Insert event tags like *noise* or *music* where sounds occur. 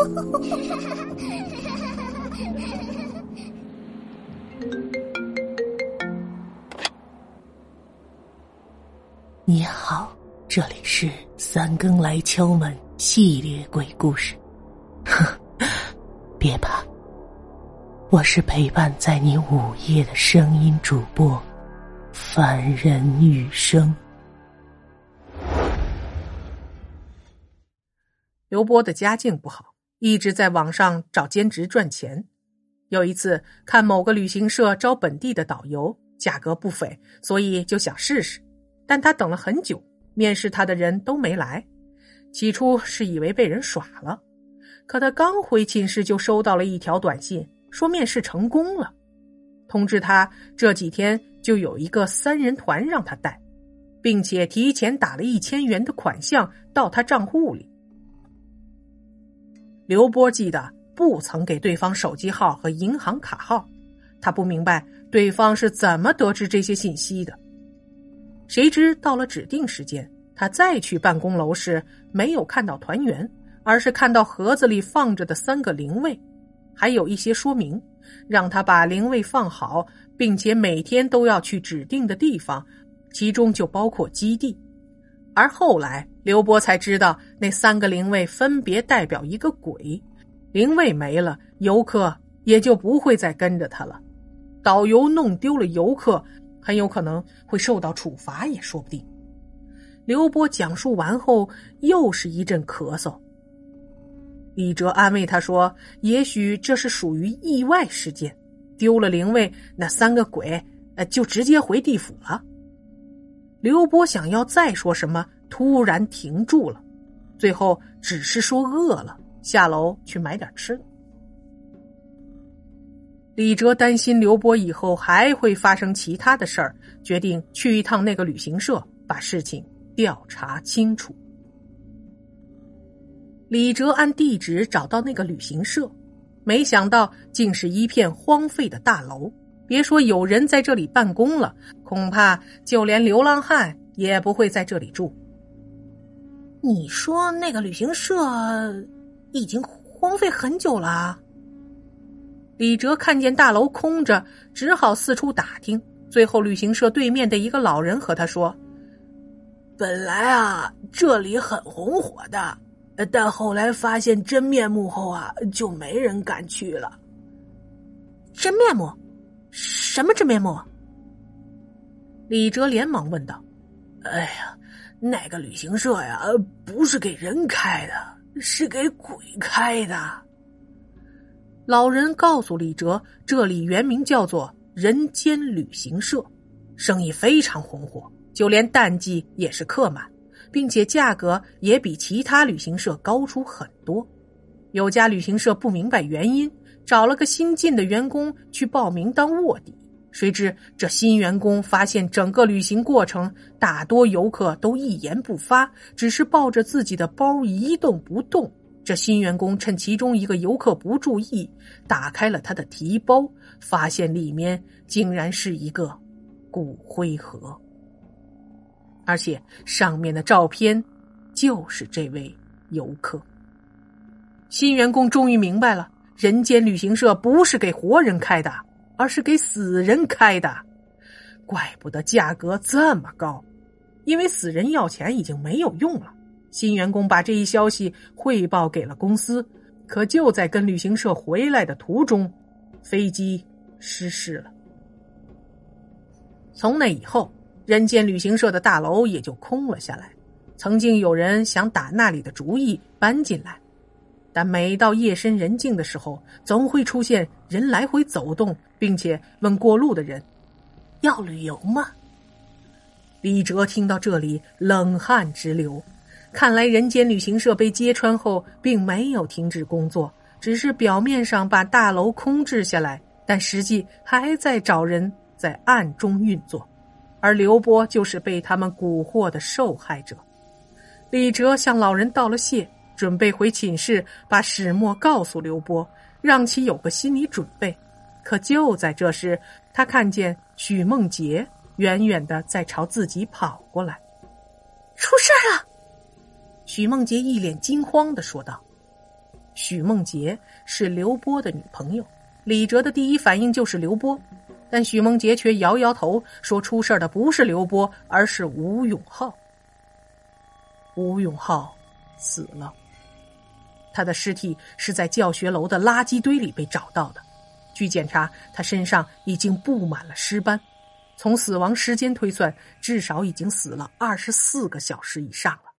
*laughs* 你好，这里是三更来敲门系列鬼故事。*laughs* 别怕，我是陪伴在你午夜的声音主播，凡人雨生。刘波的家境不好，一直在网上找兼职赚钱。有一次看某个旅行社招本地的导游，价格不菲，所以就想试试。但他等了很久，面试他的人都没来。起初是以为被人耍了，可他刚回寝室就收到了一条短信，说面试成功了，通知他这几天就有一个三人团让他带，并且提前打了一千元的款项到他账户里。刘波记得不曾给对方手机号和银行卡号，他不明白对方是怎么得知这些信息的。谁知到了指定时间，他再去办公楼时，没有看到团员，而是看到盒子里放着的三个灵位，还有一些说明，让他把灵位放好，并且每天都要去指定的地方，其中就包括基地。而后来，刘波才知道，那三个灵位分别代表一个鬼，灵位没了，游客也就不会再跟着他了。导游弄丢了游客。很有可能会受到处罚，也说不定。刘波讲述完后，又是一阵咳嗽。李哲安慰他说：“也许这是属于意外事件，丢了灵位，那三个鬼呃就直接回地府了。”刘波想要再说什么，突然停住了，最后只是说饿了，下楼去买点吃的。李哲担心刘波以后还会发生其他的事儿，决定去一趟那个旅行社，把事情调查清楚。李哲按地址找到那个旅行社，没想到竟是一片荒废的大楼。别说有人在这里办公了，恐怕就连流浪汉也不会在这里住。你说那个旅行社已经荒废很久了？李哲看见大楼空着，只好四处打听。最后，旅行社对面的一个老人和他说：“本来啊，这里很红火的，但后来发现真面目后啊，就没人敢去了。”真面目？什么真面目？李哲连忙问道：“哎呀，那个旅行社呀，不是给人开的，是给鬼开的。”老人告诉李哲，这里原名叫做人间旅行社，生意非常红火，就连淡季也是客满，并且价格也比其他旅行社高出很多。有家旅行社不明白原因，找了个新进的员工去报名当卧底，谁知这新员工发现整个旅行过程，大多游客都一言不发，只是抱着自己的包一动不动。这新员工趁其中一个游客不注意，打开了他的提包，发现里面竟然是一个骨灰盒，而且上面的照片就是这位游客。新员工终于明白了，人间旅行社不是给活人开的，而是给死人开的，怪不得价格这么高，因为死人要钱已经没有用了。新员工把这一消息汇报给了公司，可就在跟旅行社回来的途中，飞机失事了。从那以后，人间旅行社的大楼也就空了下来。曾经有人想打那里的主意搬进来，但每到夜深人静的时候，总会出现人来回走动，并且问过路的人：“要旅游吗？”李哲听到这里，冷汗直流。看来，人间旅行社被揭穿后，并没有停止工作，只是表面上把大楼空置下来，但实际还在找人在暗中运作。而刘波就是被他们蛊惑的受害者。李哲向老人道了谢，准备回寝室把始末告诉刘波，让其有个心理准备。可就在这时，他看见许梦洁远远的在朝自己跑过来，出事了！许梦洁一脸惊慌的说道：“许梦洁是刘波的女朋友。李哲的第一反应就是刘波，但许梦洁却摇摇头，说出事的不是刘波，而是吴永浩。吴永浩死了，他的尸体是在教学楼的垃圾堆里被找到的。据检查，他身上已经布满了尸斑，从死亡时间推算，至少已经死了二十四个小时以上了。